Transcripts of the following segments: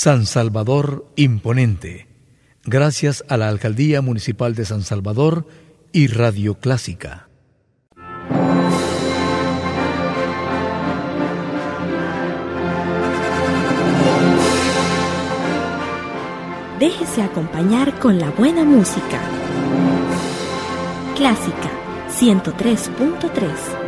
San Salvador Imponente, gracias a la Alcaldía Municipal de San Salvador y Radio Clásica. Déjese acompañar con la buena música. Clásica 103.3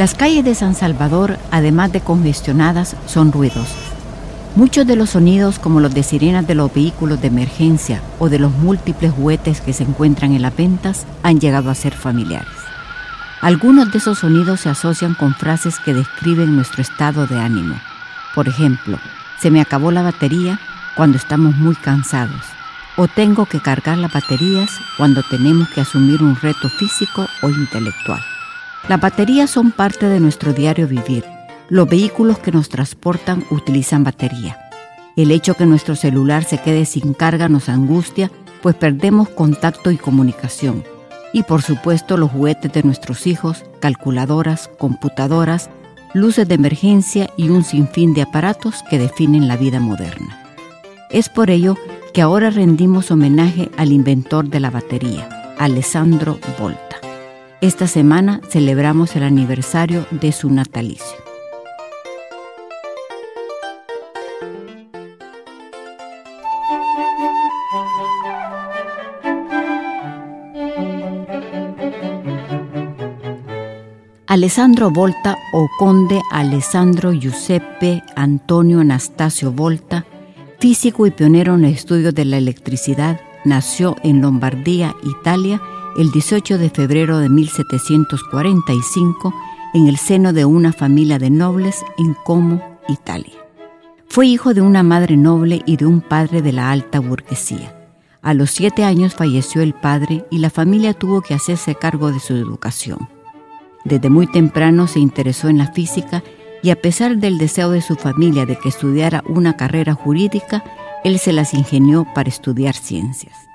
Las calles de San Salvador, además de congestionadas, son ruidosas. Muchos de los sonidos, como los de sirenas de los vehículos de emergencia o de los múltiples juguetes que se encuentran en las ventas, han llegado a ser familiares. Algunos de esos sonidos se asocian con frases que describen nuestro estado de ánimo. Por ejemplo, se me acabó la batería cuando estamos muy cansados. O tengo que cargar las baterías cuando tenemos que asumir un reto físico o intelectual. Las baterías son parte de nuestro diario vivir. Los vehículos que nos transportan utilizan batería. El hecho que nuestro celular se quede sin carga nos angustia, pues perdemos contacto y comunicación. Y por supuesto los juguetes de nuestros hijos, calculadoras, computadoras, luces de emergencia y un sinfín de aparatos que definen la vida moderna. Es por ello que ahora rendimos homenaje al inventor de la batería, Alessandro Volta. Esta semana celebramos el aniversario de su natalicio. Alessandro Volta o conde Alessandro Giuseppe Antonio Anastasio Volta, físico y pionero en el estudio de la electricidad, nació en Lombardía, Italia, el 18 de febrero de 1745 en el seno de una familia de nobles en Como, Italia. Fue hijo de una madre noble y de un padre de la alta burguesía. A los siete años falleció el padre y la familia tuvo que hacerse cargo de su educación. Desde muy temprano se interesó en la física y a pesar del deseo de su familia de que estudiara una carrera jurídica, él se las ingenió para estudiar ciencias.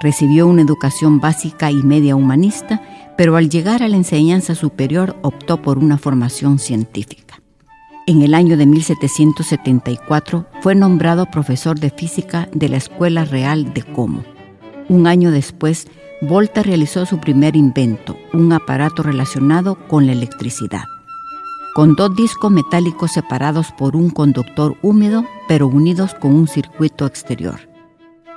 Recibió una educación básica y media humanista, pero al llegar a la enseñanza superior optó por una formación científica. En el año de 1774 fue nombrado profesor de física de la Escuela Real de Como. Un año después, Volta realizó su primer invento, un aparato relacionado con la electricidad. Con dos discos metálicos separados por un conductor húmedo, pero unidos con un circuito exterior.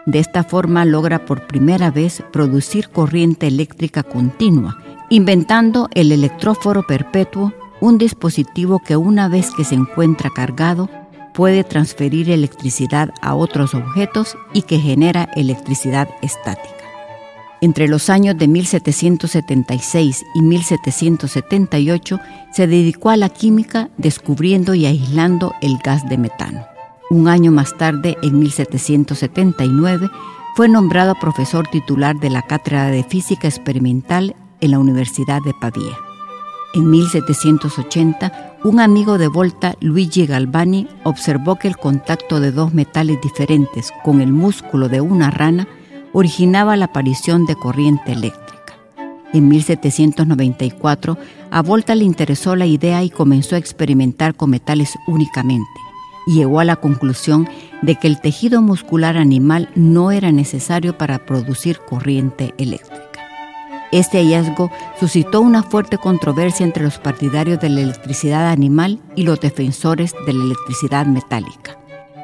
De esta forma logra por primera vez producir corriente eléctrica continua, inventando el electróforo perpetuo, un dispositivo que una vez que se encuentra cargado puede transferir electricidad a otros objetos y que genera electricidad estática. Entre los años de 1776 y 1778 se dedicó a la química descubriendo y aislando el gas de metano. Un año más tarde, en 1779, fue nombrado profesor titular de la Cátedra de Física Experimental en la Universidad de Pavía. En 1780, un amigo de Volta, Luigi Galvani, observó que el contacto de dos metales diferentes con el músculo de una rana originaba la aparición de corriente eléctrica. En 1794, a Volta le interesó la idea y comenzó a experimentar con metales únicamente llegó a la conclusión de que el tejido muscular animal no era necesario para producir corriente eléctrica. Este hallazgo suscitó una fuerte controversia entre los partidarios de la electricidad animal y los defensores de la electricidad metálica.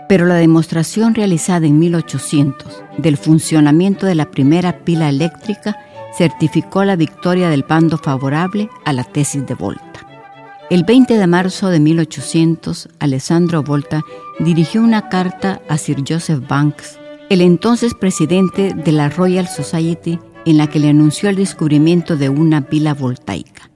Pero la demostración realizada en 1800 del funcionamiento de la primera pila eléctrica certificó la victoria del bando favorable a la tesis de Volta. El 20 de marzo de 1800, Alessandro Volta dirigió una carta a Sir Joseph Banks, el entonces presidente de la Royal Society, en la que le anunció el descubrimiento de una pila voltaica.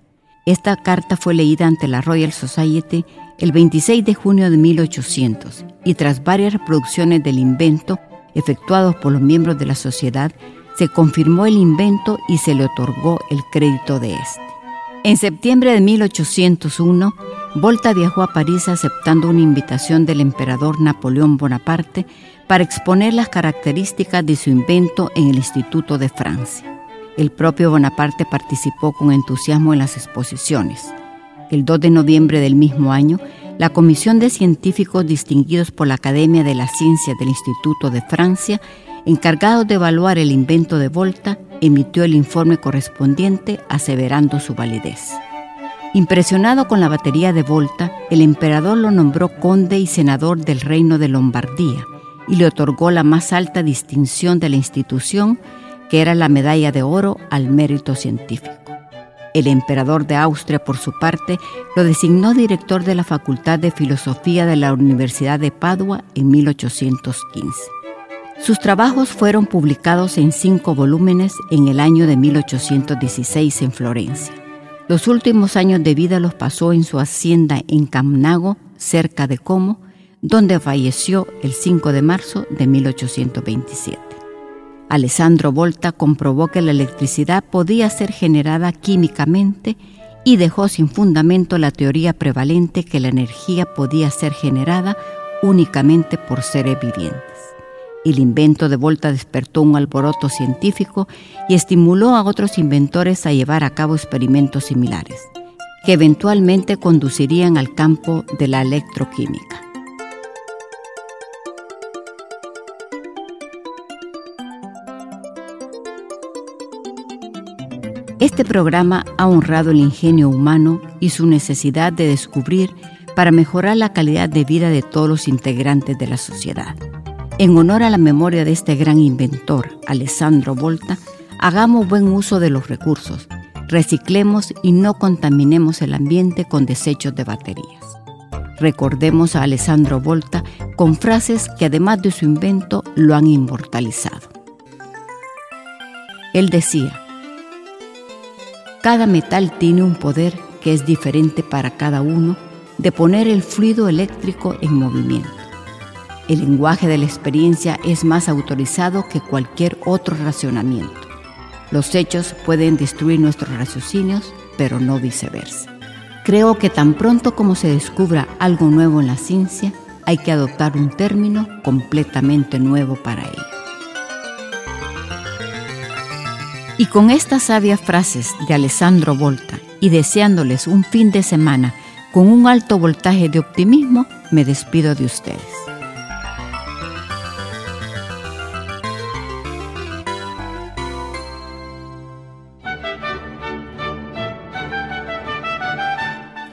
Esta carta fue leída ante la Royal Society el 26 de junio de 1800 y tras varias reproducciones del invento efectuados por los miembros de la sociedad, se confirmó el invento y se le otorgó el crédito de este. En septiembre de 1801, Volta viajó a París aceptando una invitación del emperador Napoleón Bonaparte para exponer las características de su invento en el Instituto de Francia. El propio Bonaparte participó con entusiasmo en las exposiciones. El 2 de noviembre del mismo año, la Comisión de Científicos distinguidos por la Academia de las Ciencias del Instituto de Francia, encargados de evaluar el invento de Volta, emitió el informe correspondiente aseverando su validez. Impresionado con la batería de Volta, el emperador lo nombró conde y senador del reino de Lombardía y le otorgó la más alta distinción de la institución, que era la medalla de oro al mérito científico. El emperador de Austria, por su parte, lo designó director de la Facultad de Filosofía de la Universidad de Padua en 1815. Sus trabajos fueron publicados en cinco volúmenes en el año de 1816 en Florencia. Los últimos años de vida los pasó en su hacienda en Camnago, cerca de Como, donde falleció el 5 de marzo de 1827. Alessandro Volta comprobó que la electricidad podía ser generada químicamente y dejó sin fundamento la teoría prevalente que la energía podía ser generada únicamente por seres vivientes. El invento de Volta despertó un alboroto científico y estimuló a otros inventores a llevar a cabo experimentos similares, que eventualmente conducirían al campo de la electroquímica. Este programa ha honrado el ingenio humano y su necesidad de descubrir para mejorar la calidad de vida de todos los integrantes de la sociedad. En honor a la memoria de este gran inventor, Alessandro Volta, hagamos buen uso de los recursos, reciclemos y no contaminemos el ambiente con desechos de baterías. Recordemos a Alessandro Volta con frases que además de su invento lo han inmortalizado. Él decía, cada metal tiene un poder que es diferente para cada uno de poner el fluido eléctrico en movimiento. El lenguaje de la experiencia es más autorizado que cualquier otro racionamiento. Los hechos pueden destruir nuestros raciocinios, pero no viceversa. Creo que tan pronto como se descubra algo nuevo en la ciencia, hay que adoptar un término completamente nuevo para ello. Y con estas sabias frases de Alessandro Volta y deseándoles un fin de semana con un alto voltaje de optimismo, me despido de ustedes.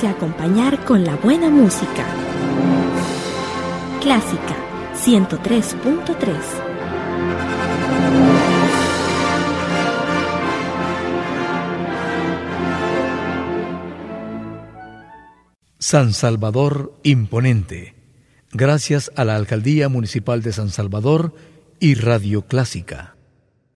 Déjese acompañar con la buena música. Clásica 103.3. San Salvador Imponente. Gracias a la Alcaldía Municipal de San Salvador y Radio Clásica.